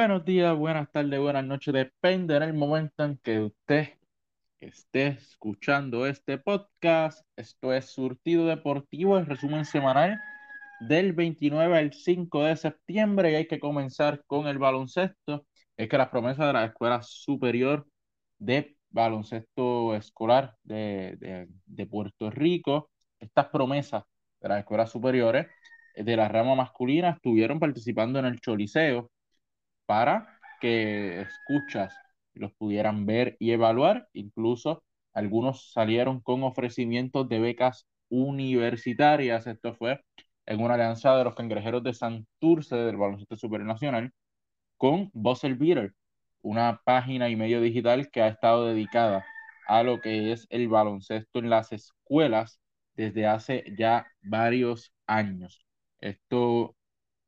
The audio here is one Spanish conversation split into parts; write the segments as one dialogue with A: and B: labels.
A: Buenos días, buenas tardes, buenas noches, depende del momento en que usted esté escuchando este podcast. Esto es Surtido Deportivo, el resumen semanal del 29 al 5 de septiembre y hay que comenzar con el baloncesto. Es que las promesas de la Escuela Superior de Baloncesto Escolar de, de Puerto Rico, estas promesas de las escuelas superiores de la rama masculina estuvieron participando en el Choliseo para que escuchas los pudieran ver y evaluar. Incluso algunos salieron con ofrecimientos de becas universitarias. Esto fue en una alianza de los cangrejeros de Santurce del Baloncesto Supernacional con Buzzer Beater, una página y medio digital que ha estado dedicada a lo que es el baloncesto en las escuelas desde hace ya varios años. Esto,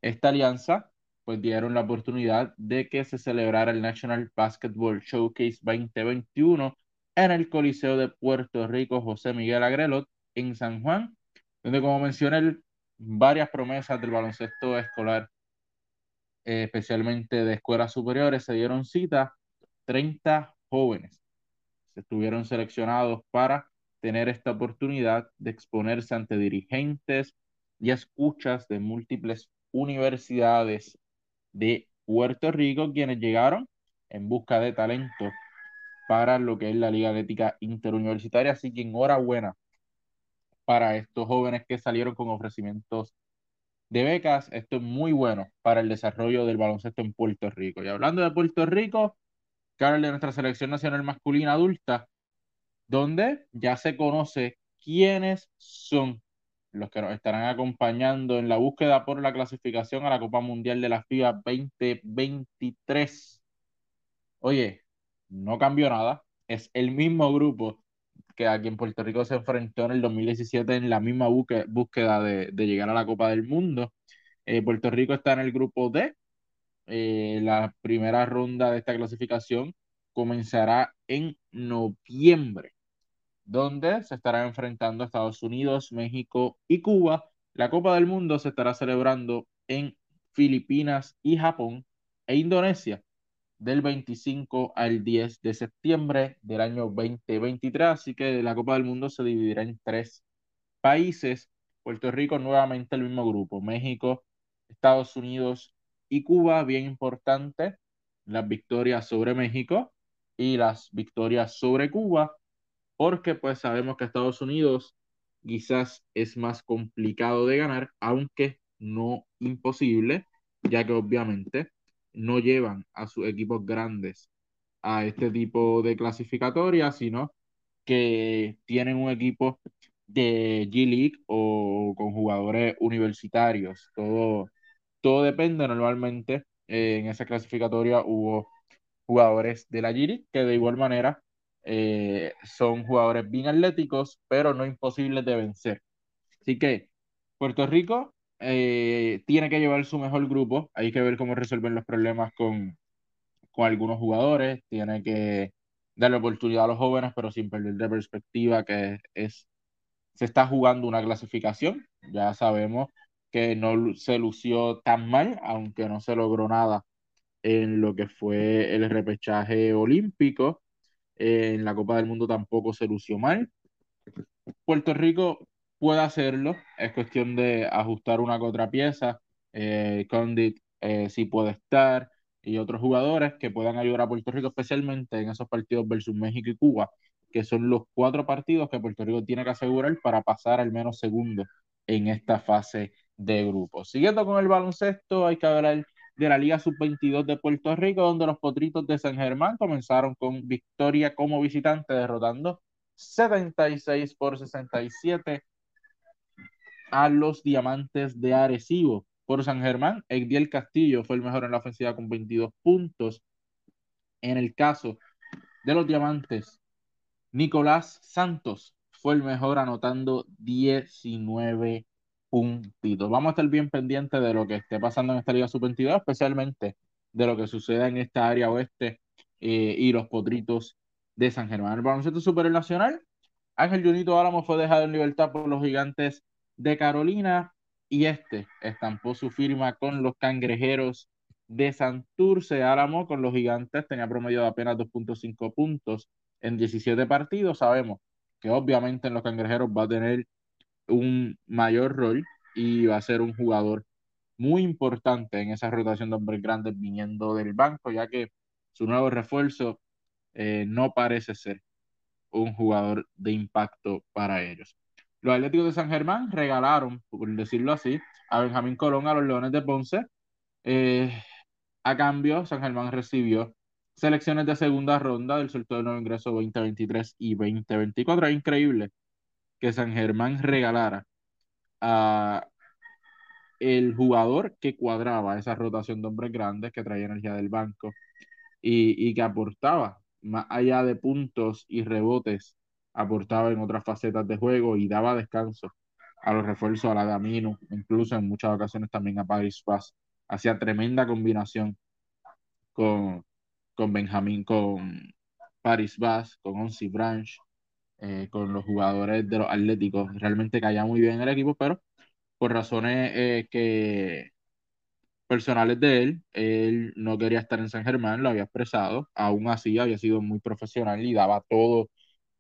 A: esta alianza pues dieron la oportunidad de que se celebrara el National Basketball Showcase 2021 en el Coliseo de Puerto Rico José Miguel Agrelot en San Juan, donde como mencioné, varias promesas del baloncesto escolar, eh, especialmente de escuelas superiores, se dieron cita, 30 jóvenes. Se estuvieron seleccionados para tener esta oportunidad de exponerse ante dirigentes y escuchas de múltiples universidades de Puerto Rico, quienes llegaron en busca de talento para lo que es la Liga Atlética Interuniversitaria. Así que enhorabuena para estos jóvenes que salieron con ofrecimientos de becas. Esto es muy bueno para el desarrollo del baloncesto en Puerto Rico. Y hablando de Puerto Rico, Carl de nuestra selección nacional masculina adulta, donde ya se conoce quiénes son los que nos estarán acompañando en la búsqueda por la clasificación a la Copa Mundial de la FIBA 2023. Oye, no cambió nada, es el mismo grupo que aquí en Puerto Rico se enfrentó en el 2017 en la misma búsqueda de, llegar a la Copa del Mundo. Eh, Puerto Rico está en el grupo D. Eh, la primera ronda de esta clasificación comenzará en noviembre donde se estarán enfrentando Estados Unidos, México y Cuba. La Copa del Mundo se estará celebrando en Filipinas y Japón e Indonesia del 25 al 10 de septiembre del año 2023. Así que la Copa del Mundo se dividirá en tres países. Puerto Rico nuevamente el mismo grupo. México, Estados Unidos y Cuba, bien importante, las victorias sobre México y las victorias sobre Cuba porque pues sabemos que Estados Unidos quizás es más complicado de ganar, aunque no imposible, ya que obviamente no llevan a sus equipos grandes a este tipo de clasificatoria, sino que tienen un equipo de G-League o con jugadores universitarios. Todo, todo depende. Normalmente eh, en esa clasificatoria hubo jugadores de la G-League que de igual manera eh, son jugadores bien atléticos, pero no imposibles de vencer. Así que Puerto Rico eh, tiene que llevar su mejor grupo. Hay que ver cómo resuelven los problemas con, con algunos jugadores. Tiene que darle oportunidad a los jóvenes, pero sin perder de perspectiva que es, se está jugando una clasificación. Ya sabemos que no se lució tan mal, aunque no se logró nada en lo que fue el repechaje olímpico en la Copa del Mundo tampoco se lució mal. Puerto Rico puede hacerlo, es cuestión de ajustar una que otra pieza. Eh, Condit eh, sí puede estar y otros jugadores que puedan ayudar a Puerto Rico, especialmente en esos partidos versus México y Cuba, que son los cuatro partidos que Puerto Rico tiene que asegurar para pasar al menos segundo en esta fase de grupo. Siguiendo con el baloncesto, hay que hablar de la Liga Sub-22 de Puerto Rico, donde los Potritos de San Germán comenzaron con victoria como visitante, derrotando 76 por 67 a los Diamantes de Arecibo. Por San Germán, Egdiel Castillo fue el mejor en la ofensiva con 22 puntos. En el caso de los Diamantes, Nicolás Santos fue el mejor anotando 19 puntito. Vamos a estar bien pendientes de lo que esté pasando en esta Liga Sub-22, especialmente de lo que suceda en esta área oeste eh, y los potritos de San Germán. El baloncesto superior nacional, Ángel Junito Álamo fue dejado en libertad por los gigantes de Carolina y este estampó su firma con los cangrejeros de Santurce Álamo con los gigantes tenía promedio de apenas 2.5 puntos en 17 partidos. Sabemos que obviamente en los cangrejeros va a tener un mayor rol y va a ser un jugador muy importante en esa rotación de hombres grandes viniendo del banco, ya que su nuevo refuerzo eh, no parece ser un jugador de impacto para ellos. Los Atléticos de San Germán regalaron, por decirlo así, a Benjamín Colón a los Leones de Ponce. Eh, a cambio, San Germán recibió selecciones de segunda ronda del sorteo de nuevo ingreso 2023 y 2024. Es increíble que San Germán regalara a el jugador que cuadraba esa rotación de hombres grandes, que traía energía del banco y, y que aportaba más allá de puntos y rebotes, aportaba en otras facetas de juego y daba descanso a los refuerzos, a la de incluso en muchas ocasiones también a Paris Paz. Hacía tremenda combinación con, con Benjamín, con Paris Bass, con Onsi Branch, eh, con los jugadores de los Atléticos. Realmente caía muy bien el equipo, pero por razones eh, que personales de él, él no quería estar en San Germán, lo había expresado, aún así había sido muy profesional y daba todo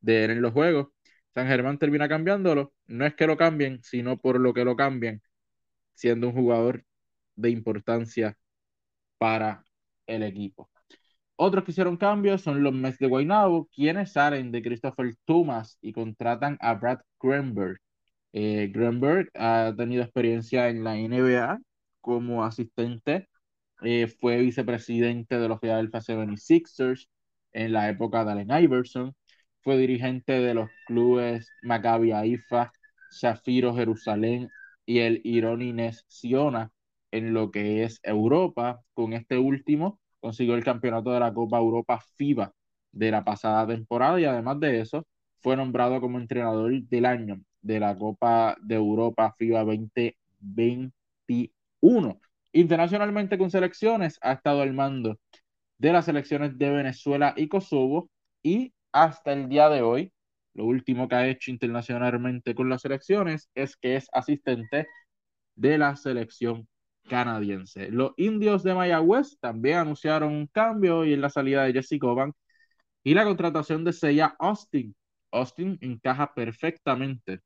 A: de él en los juegos. San Germán termina cambiándolo, no es que lo cambien, sino por lo que lo cambian, siendo un jugador de importancia para el equipo. Otros que hicieron cambios son los Mets de Guaynabo, quienes salen de Christopher Thomas y contratan a Brad Greenberg. Eh, ha tenido experiencia en la NBA como asistente, eh, fue vicepresidente de los Philadelphia 76ers en la época de Allen Iverson, fue dirigente de los clubes Maccabi Haifa, Shafiro Jerusalén y el Ironi Siona en lo que es Europa. Con este último consiguió el campeonato de la Copa Europa FIBA de la pasada temporada y además de eso fue nombrado como entrenador del año de la Copa de Europa FIBA 2021. Internacionalmente con selecciones ha estado al mando de las selecciones de Venezuela y Kosovo y hasta el día de hoy, lo último que ha hecho internacionalmente con las selecciones es que es asistente de la selección canadiense. Los indios de Mayagüez también anunciaron un cambio y en la salida de Jesse Coban y la contratación de Seiya Austin. Austin encaja perfectamente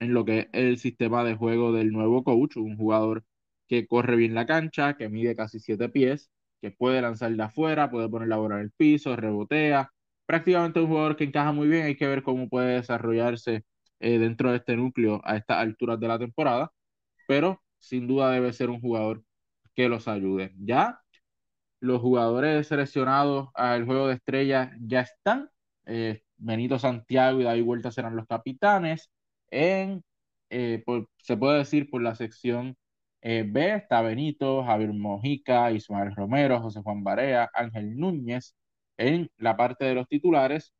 A: en lo que es el sistema de juego del nuevo coach, un jugador que corre bien la cancha, que mide casi siete pies, que puede lanzar de afuera, puede poner la bola en el piso, rebotea. Prácticamente un jugador que encaja muy bien, hay que ver cómo puede desarrollarse eh, dentro de este núcleo a estas alturas de la temporada, pero sin duda debe ser un jugador que los ayude. Ya los jugadores seleccionados al juego de estrellas ya están. Eh, Benito Santiago y David Vuelta serán los capitanes. En, eh, se puede decir por la sección eh, B está Benito, Javier Mojica, Ismael Romero, José Juan Barea, Ángel Núñez. En la parte de los titulares,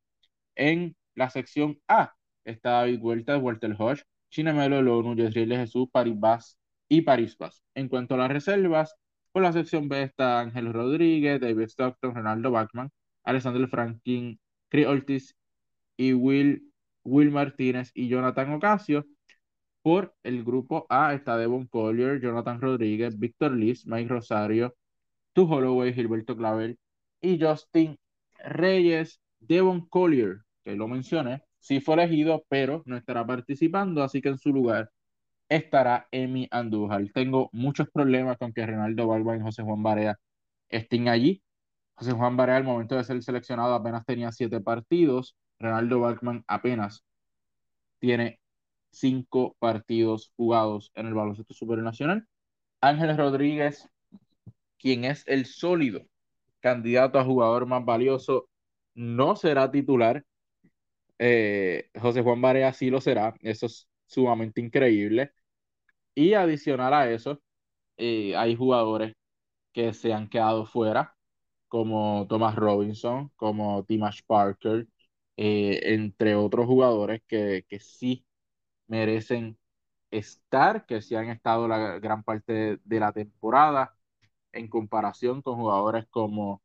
A: en la sección A está David Vuelta, Walter Hodge, Chinemelo Lonu, Yesriel Jesús, Paribas y París En cuanto a las reservas, por la sección B está Ángel Rodríguez, David Stockton, Ronaldo Bachman, Alexander Franklin, Chris Ortiz y Will, Will Martínez y Jonathan Ocasio. Por el grupo A está Devon Collier, Jonathan Rodríguez, Víctor Liz, Mike Rosario, Tu Holloway, Gilberto Clavel y Justin Reyes. Devon Collier, que lo mencioné, sí fue elegido, pero no estará participando, así que en su lugar estará Emi Andújar. Tengo muchos problemas con que Ronaldo Balba y José Juan Barea estén allí. José Juan Barea al momento de ser seleccionado apenas tenía siete partidos. Ronaldo Balkman apenas tiene cinco partidos jugados en el baloncesto supernacional. Ángel Rodríguez, quien es el sólido candidato a jugador más valioso, no será titular. Eh, José Juan Barea sí lo será. Eso es sumamente increíble. Y adicional a eso, eh, hay jugadores que se han quedado fuera, como Thomas Robinson, como Timash Parker, eh, entre otros jugadores que, que sí merecen estar, que sí han estado la gran parte de, la temporada, en comparación con jugadores como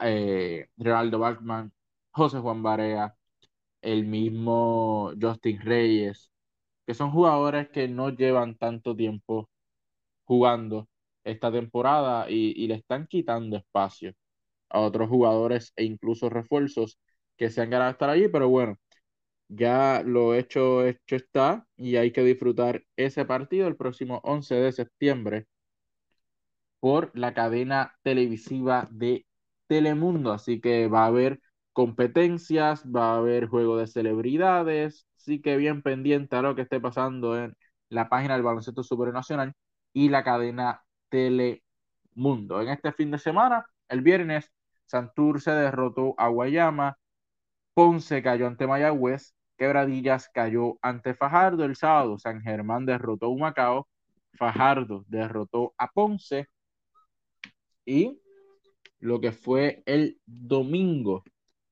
A: eh, Geraldo Bachman, José Juan Barea, el mismo Justin Reyes, que son jugadores que no llevan tanto tiempo jugando esta temporada y, y le están quitando espacio a otros jugadores e incluso refuerzos que se han ganado estar allí, pero bueno, ya lo hecho, hecho está y hay que disfrutar ese partido el próximo 11 de septiembre por la cadena televisiva de Telemundo. Así que va a haber competencias, va a haber juego de celebridades, así que bien pendiente a lo que esté pasando en la página del baloncesto supernacional y la cadena Telemundo. En este fin de semana, el viernes, Santurce derrotó a Guayama, Ponce cayó ante Mayagüez, Quebradillas cayó ante Fajardo el sábado, San Germán derrotó a Humacao, Fajardo derrotó a Ponce y lo que fue el domingo,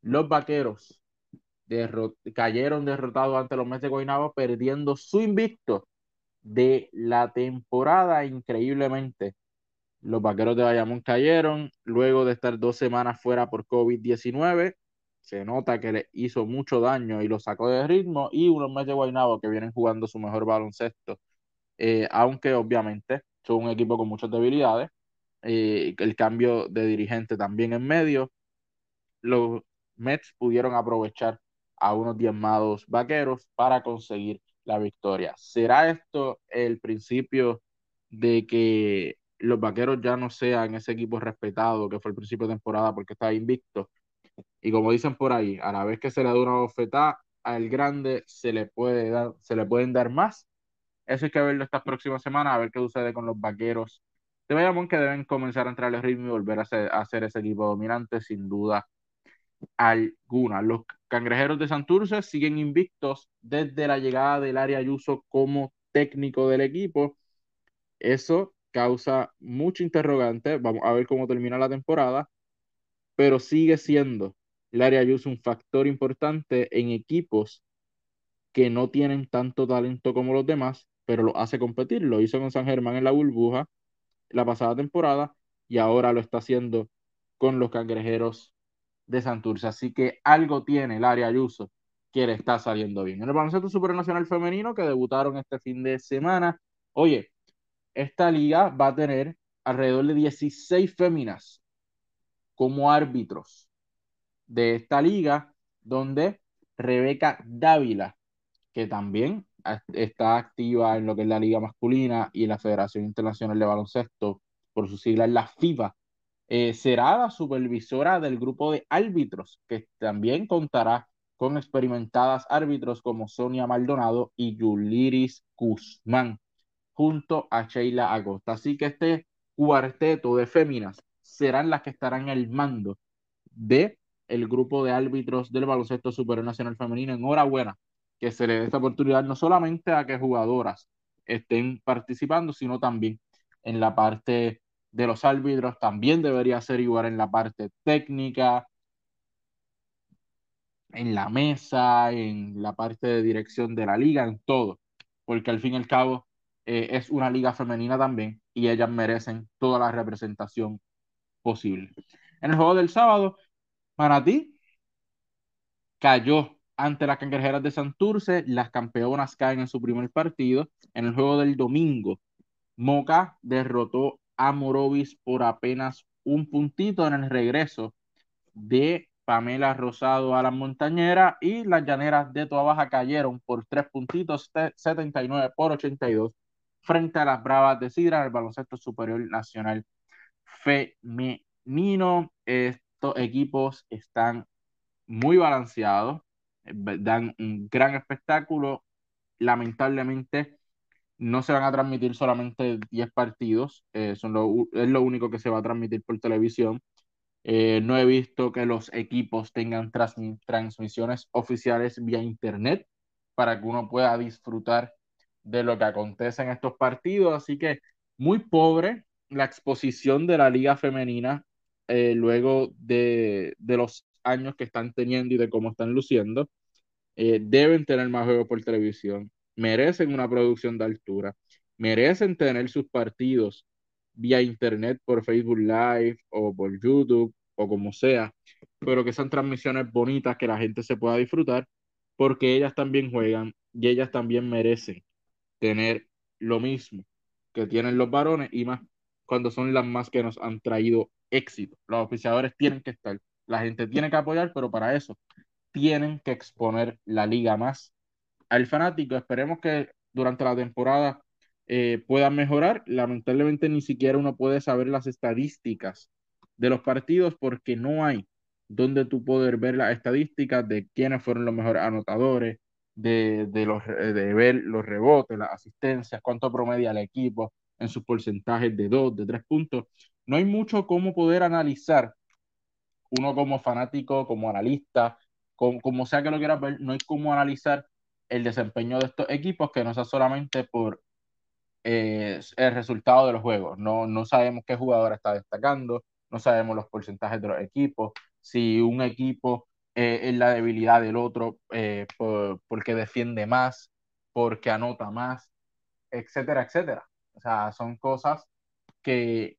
A: los vaqueros cayeron derrotados ante los Mets de Guaynabo, perdiendo su invicto de la temporada increíblemente. Los vaqueros de Bayamón cayeron luego de estar dos semanas fuera por COVID-19. Se nota que le hizo mucho daño y lo sacó de ritmo. Y unos Mets de Guaynabo que vienen jugando su mejor baloncesto, eh, aunque obviamente son un equipo con muchas debilidades. Eh, el cambio de dirigente también en medio. Los Mets pudieron aprovechar a unos diezmados vaqueros para conseguir la victoria. ¿Será esto el principio de que los vaqueros ya no sean ese equipo respetado que fue el principio de temporada porque estaba invicto? Y como dicen por ahí, a la vez que se le da una bofetada al grande, se le, puede dar, se le pueden dar más. Eso hay que verlo estas próximas semanas, a ver qué sucede con los vaqueros de Bayamón, que deben comenzar a entrar al ritmo y volver a ser, a ser ese equipo dominante, sin duda alguna. Los cangrejeros de Santurce siguen invictos desde la llegada del área Ayuso como técnico del equipo. Eso causa mucho interrogante. Vamos a ver cómo termina la temporada, pero sigue siendo el área Ayuso un factor importante en equipos que no tienen tanto talento como los demás, pero lo hace competir. Lo hizo con San Germán en la burbuja la pasada temporada y ahora lo está haciendo con los cangrejeros de Santurce. Así que algo tiene el área Ayuso que le está saliendo bien. En el baloncesto supernacional femenino que debutaron este fin de semana, oye, esta liga va a tener alrededor de 16 féminas como árbitros de esta liga, donde Rebeca Dávila, que también está activa en lo que es la liga masculina y la Federación Internacional de Baloncesto, por su sigla en la FIBA, eh, será la supervisora del grupo de árbitros, que también contará con experimentadas árbitros como Sonia Maldonado y Yuliris Guzmán, junto a Sheila Agosta. Así que este cuarteto de féminas serán las que estarán al mando de el grupo de árbitros del baloncesto superior nacional femenino. Enhorabuena que se le dé esta oportunidad no solamente a que jugadoras estén participando, sino también en la parte de los árbitros también debería ser igual en la parte técnica, en la mesa, en la parte de dirección de la liga, en todo, porque al fin y al cabo eh, es una liga femenina también y ellas merecen toda la representación posible. En el juego del sábado, Manatí cayó ante las cangrejeras de Santurce, las campeonas caen en su primer partido. En el juego del domingo, Moca derrotó a Morovis por apenas un puntito en el regreso de Pamela Rosado a la montañera y las llaneras de Toa Baja cayeron por tres puntitos, 79 por 82, frente a las Bravas de Sidra en el baloncesto superior nacional femenino. Estos equipos están muy balanceados, dan un gran espectáculo. Lamentablemente, no se van a transmitir solamente 10 partidos, eh, son lo, es lo único que se va a transmitir por televisión. Eh, no he visto que los equipos tengan transmisiones oficiales vía internet para que uno pueda disfrutar de lo que acontece en estos partidos. Así que muy pobre la exposición de la liga femenina eh, luego de, de, los años que están teniendo y de cómo están luciendo. deben tener más juegos por televisión merecen una producción de altura, merecen tener sus partidos vía internet por Facebook Live o por YouTube o como sea, pero que sean transmisiones bonitas que la gente se pueda disfrutar porque ellas también juegan y ellas también merecen tener lo mismo que tienen los varones y más cuando son las más que nos han traído éxito. Los oficiadores tienen que estar, la gente tiene que apoyar, pero para eso tienen que exponer la liga más al fanático. Esperemos que durante la temporada eh, puedan mejorar. Lamentablemente ni siquiera uno puede saber las estadísticas de los partidos porque no hay donde tú poder ver las estadísticas de quiénes fueron los mejores anotadores, de, de, los, de ver los rebotes, las asistencias, cuánto promedia el equipo en sus porcentajes de dos, de tres puntos. No hay mucho cómo poder analizar uno como fanático, como analista, como, como sea que lo quieras ver, no hay cómo analizar el desempeño de estos equipos que no sea solamente por eh, el resultado de los juegos. No, no sabemos qué jugador está destacando, no sabemos los porcentajes de los equipos, si un equipo eh, es la debilidad del otro eh, porque defiende más, porque anota más, etcétera, etcétera. O sea, son cosas que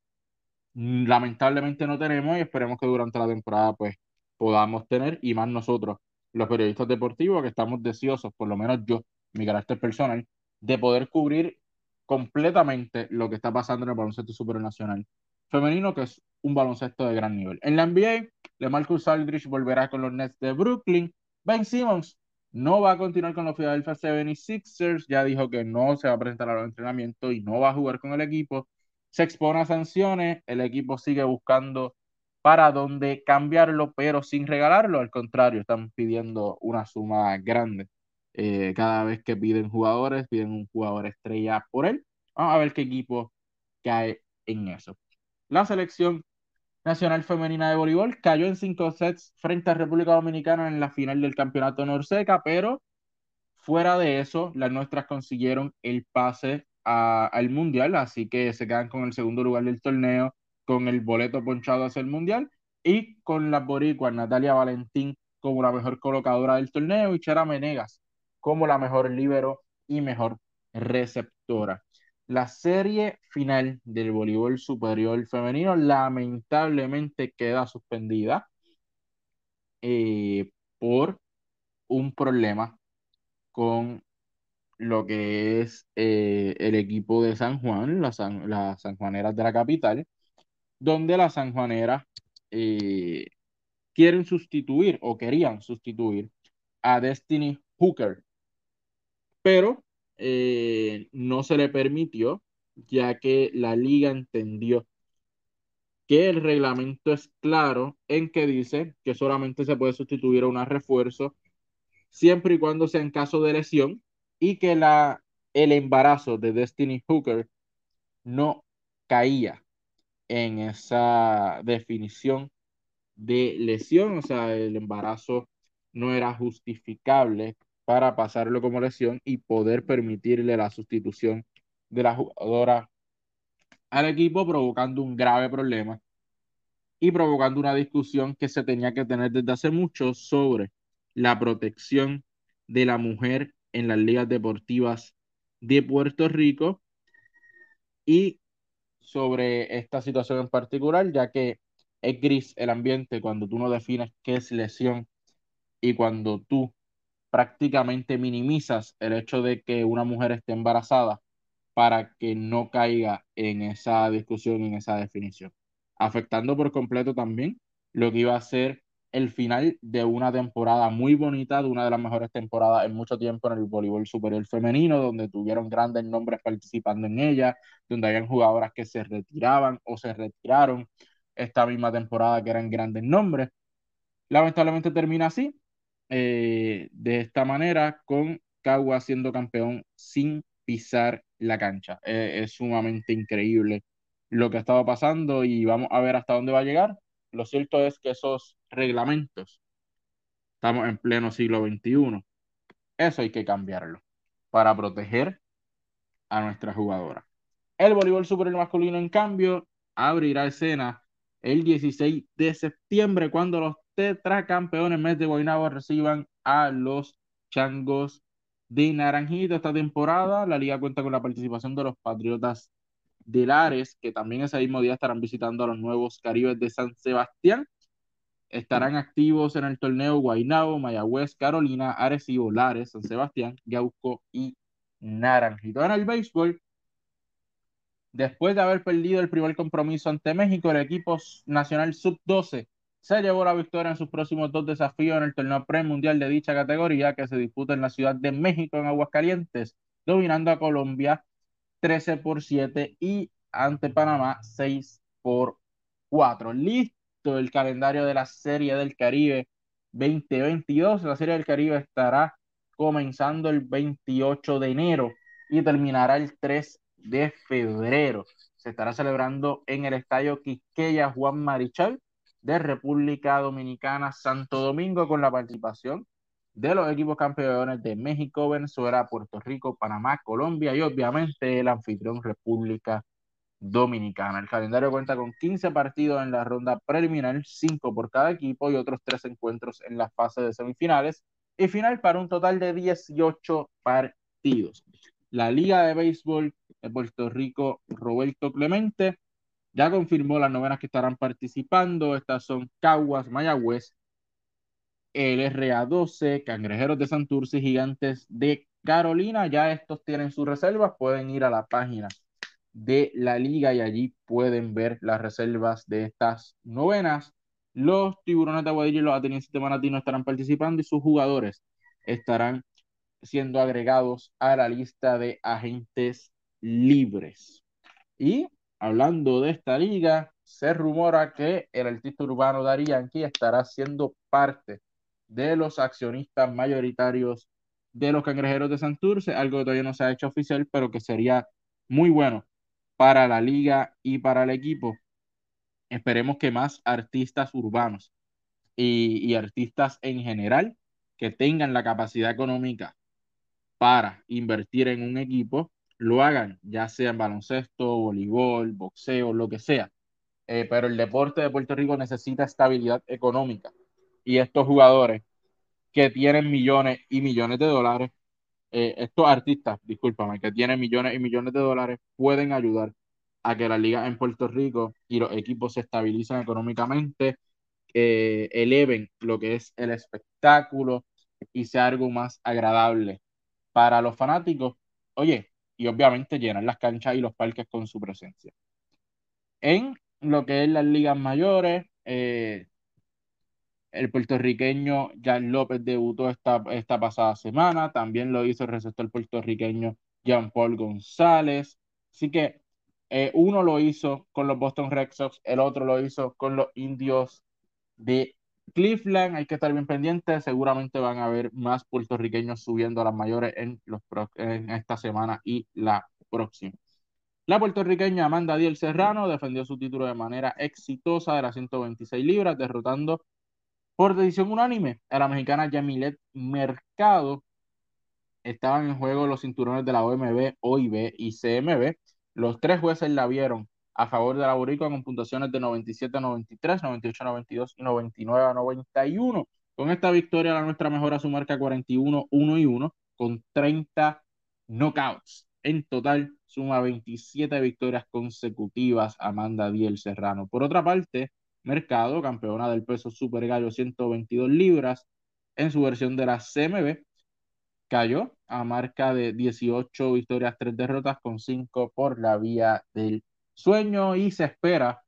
A: lamentablemente no tenemos y esperemos que durante la temporada pues podamos tener y más nosotros, los periodistas deportivos que estamos deseosos, por lo menos yo, mi carácter personal, de poder cubrir completamente lo que está pasando en el baloncesto supernacional femenino, que es un baloncesto de gran nivel. En la NBA, LeMarcus Aldridge volverá con los Nets de Brooklyn. Ben Simmons no va a continuar con los Philadelphia 76ers, ya dijo que no se va a presentar a los entrenamientos y no va a jugar con el equipo. Se expone a sanciones, el equipo sigue buscando para dónde cambiarlo, pero sin regalarlo, al contrario, están pidiendo una suma grande eh, cada vez que piden jugadores, piden un jugador estrella por él. Vamos a ver qué equipo cae en eso. La selección nacional femenina de voleibol cayó en cinco sets frente a República Dominicana en la final del campeonato Norseca, pero fuera de eso, las nuestras consiguieron el pase al Mundial, así que se quedan con el segundo lugar del torneo, con el boleto ponchado hacia el Mundial y con las boricuas Natalia Valentín como la mejor colocadora del torneo y Chara Menegas como la mejor líbero y mejor receptora. La serie final del voleibol superior femenino lamentablemente queda suspendida eh, por un problema con lo que es eh, el equipo de San Juan, las Sanjuaneras de la capital, donde las Sanjuaneras eh, quieren sustituir o querían sustituir a Destiny Hooker, pero eh, no se le permitió, ya que la liga entendió que el reglamento es claro en que dice que solamente se puede sustituir a un refuerzo siempre y cuando sea en caso de lesión y que la, el embarazo de Destiny Hooker no caía en esa definición de lesión, o sea, el embarazo no era justificable para pasarlo como lesión y poder permitirle la sustitución de la jugadora al equipo, provocando un grave problema y provocando una discusión que se tenía que tener desde hace mucho sobre la protección de la mujer en las ligas deportivas de Puerto Rico y sobre esta situación en particular, ya que es gris el ambiente cuando tú no defines qué es lesión y cuando tú prácticamente minimizas el hecho de que una mujer esté embarazada para que no caiga en esa discusión, en esa definición, afectando por completo también lo que iba a ser el final de una temporada muy bonita, de una de las mejores temporadas en mucho tiempo en el voleibol superior femenino, donde tuvieron grandes nombres participando en ella, donde habían jugadoras que se retiraban o se retiraron esta misma temporada que eran grandes nombres. Lamentablemente termina así, eh, de esta manera, con Cagua siendo campeón sin pisar la cancha. Eh, es sumamente increíble lo que ha estado pasando y vamos a ver hasta dónde va a llegar. Lo cierto es que esos reglamentos, estamos en pleno siglo XXI, eso hay que cambiarlo para proteger a nuestra jugadora. El voleibol superior masculino, en cambio, abrirá escena el 16 de septiembre cuando los tetracampeones mes de Guaynabo reciban a los Changos de Naranjito esta temporada. La liga cuenta con la participación de los Patriotas de Lares, que también ese mismo día estarán visitando a los nuevos Caribes de San Sebastián. Estarán activos en el torneo Guaynabo, Mayagüez, Carolina, Arecibo, Lares, San Sebastián, Yauco y Naranjito. En el béisbol, Después de haber perdido el primer compromiso ante México, el equipo nacional sub-12 se llevó la victoria en sus próximos dos desafíos en el torneo pre-mundial de dicha categoría que se disputa en la Ciudad de México, en Aguascalientes, dominando a Colombia 13 por 7 y ante Panamá 6 por 4. Listo el calendario de la Serie del Caribe 2022. La Serie del Caribe estará comenzando el 28 de enero y terminará el 3 de febrero. Se estará celebrando en el Estadio Quisqueya Juan Marichal de República Dominicana, Santo Domingo, con la participación de los equipos campeones de México, Venezuela, Puerto Rico, Panamá, Colombia y obviamente el anfitrión República Dominicana. El calendario cuenta con 15 partidos en la ronda preliminar, 5 por cada equipo y otros 3 encuentros en la fase de semifinales y final para un total de 18 partidos. La Liga de Béisbol de Puerto Rico, Roberto Clemente, ya confirmó las novenas que estarán participando. Estas son Caguas, Mayagüez, el RA12, Cangrejeros de Santurce Gigantes de Carolina. Ya estos tienen sus reservas, pueden ir a la página de la liga y allí pueden ver las reservas de estas novenas. Los tiburones de Aguadillo y los atenienses de Manatí no estarán participando y sus jugadores estarán siendo agregados a la lista de agentes libres. Y hablando de esta liga, se rumora que el artista urbano Dari Yankee estará siendo parte de los accionistas mayoritarios de los cangrejeros de Santurce, algo que todavía no se ha hecho oficial, pero que sería muy bueno para la liga y para el equipo. Esperemos que más artistas urbanos y, y artistas en general que tengan la capacidad económica para invertir en un equipo lo hagan, ya sea en baloncesto, voleibol, boxeo, lo que sea. Eh, pero el deporte de Puerto Rico necesita estabilidad económica y estos jugadores que tienen millones y millones de dólares, eh, estos artistas, discúlpame, que tienen millones y millones de dólares, pueden ayudar a que la liga en Puerto Rico y los equipos se estabilicen económicamente, eleven lo que es el espectáculo y sea algo más agradable para los fanáticos. Oye, y obviamente llenar las canchas y los parques con su presencia. En lo que es las ligas mayores, eh, el puertorriqueño Jan López debutó esta, esta pasada semana, también lo hizo el receptor puertorriqueño Jean Paul González, así que eh, uno lo hizo con los Boston Red Sox, el otro lo hizo con los indios de Cleveland, hay que estar bien pendientes, seguramente van a haber más puertorriqueños subiendo a las mayores en, los en esta semana y la próxima. La puertorriqueña Amanda Diel Serrano defendió su título de manera exitosa de las 126 libras, derrotando por decisión unánime a la mexicana Yamilet Mercado. Estaban en juego los cinturones de la OMB, OIB y CMB. Los tres jueces la vieron a favor de la Boricua con puntuaciones de 97 a 93, 98 a 92 y 99 a 91. Con esta victoria la nuestra mejora su marca 41, 1 y 1 con 30 knockouts. En total suma 27 victorias consecutivas Amanda Diel Serrano. Por otra parte, Mercado, campeona del peso Super Gallo 122 libras en su versión de la CMB, cayó a marca de 18 victorias, 3 derrotas con 5 por la vía del sueño y se espera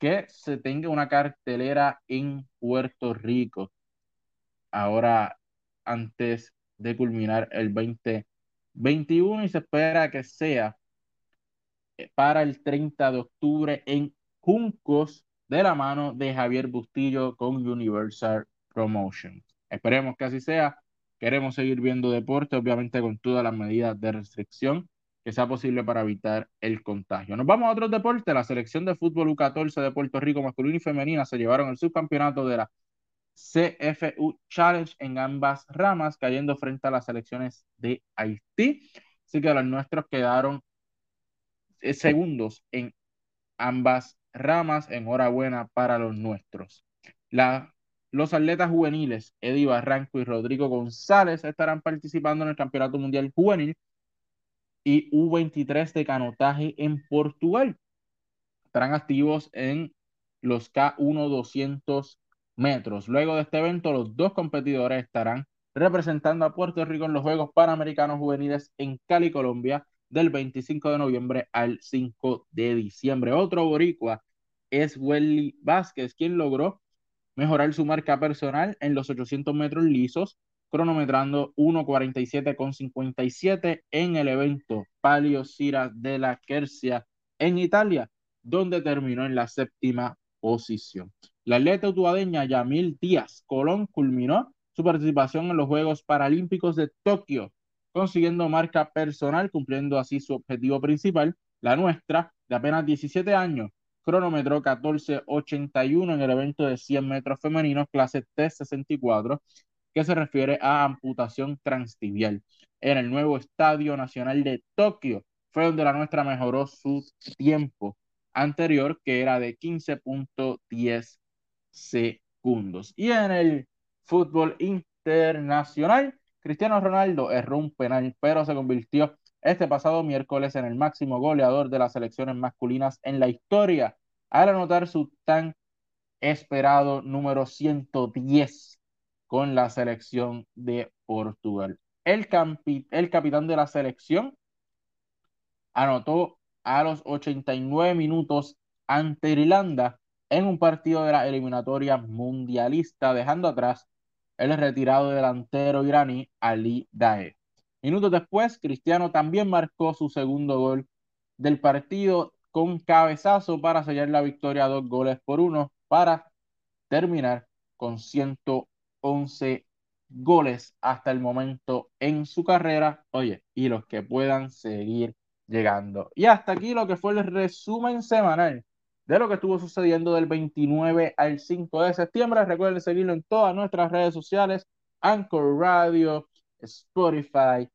A: que se tenga una cartelera en Puerto Rico. Ahora, antes de culminar el 2021 y se espera que sea eh, para el 30 de octubre en Juncos de la mano de Javier Bustillo con Universal Promotions. Esperemos que así sea. Queremos seguir viendo deporte, obviamente con todas las medidas de restricción que sea posible para evitar el contagio. Nos vamos a otros deportes. La selección de fútbol U14 de Puerto Rico masculino y femenina se llevaron el subcampeonato de la CFU Challenge en ambas ramas, cayendo frente a las selecciones de Haití. Así que los nuestros quedaron eh, segundos en ambas ramas. Enhorabuena para los nuestros. La, los atletas juveniles Eddie Barranco y Rodrigo González estarán participando en el Campeonato Mundial Juvenil y U23 de canotaje en Portugal. Estarán activos en los K1 200 metros. Luego de este evento, los dos competidores estarán representando a Puerto Rico en los Juegos Panamericanos Juveniles en Cali, Colombia, del 25 de noviembre al 5 de diciembre. Otro boricua es Welly Vázquez, quien logró mejorar su marca personal en los 800 metros lisos, cronometrando 1.47,57 en el evento Palio Sira de la Quercia en Italia, donde terminó en la séptima posición. La atleta utuadeña Yamil Díaz Colón culminó su participación en los Juegos Paralímpicos de Tokio, consiguiendo marca personal, cumpliendo así su objetivo principal, la nuestra, de apenas 17 años, cronómetro 1481 en el evento de 100 metros femeninos, clase T64, que se refiere a amputación transtibial. En el nuevo Estadio Nacional de Tokio fue donde la nuestra mejoró su tiempo anterior, que era de 15.10 segundos. Y en el fútbol internacional, Cristiano Ronaldo erró un penal, pero se convirtió este pasado miércoles en el máximo goleador de las selecciones masculinas en la historia, al anotar su tan esperado número 110 con la selección de Portugal. El, el capitán de la selección anotó a los 89 minutos ante Irlanda en un partido de la eliminatoria mundialista, dejando atrás el retirado delantero iraní Ali Dae. Minutos después, Cristiano también marcó su segundo gol del partido con cabezazo para sellar la victoria dos goles por uno para terminar con 111 goles hasta el momento en su carrera. Oye, y los que puedan seguir llegando. Y hasta aquí lo que fue el resumen semanal de lo que estuvo sucediendo del 29 al 5 de septiembre. Recuerden seguirlo en todas nuestras redes sociales, Anchor Radio, Spotify,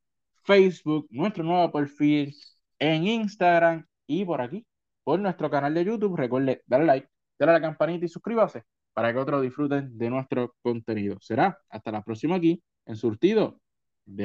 A: Facebook, nuestro nuevo perfil en Instagram y por aquí, por nuestro canal de YouTube. Recuerde darle like, darle a la campanita y suscríbase para que otros disfruten de nuestro contenido. Será hasta la próxima aquí en Surtido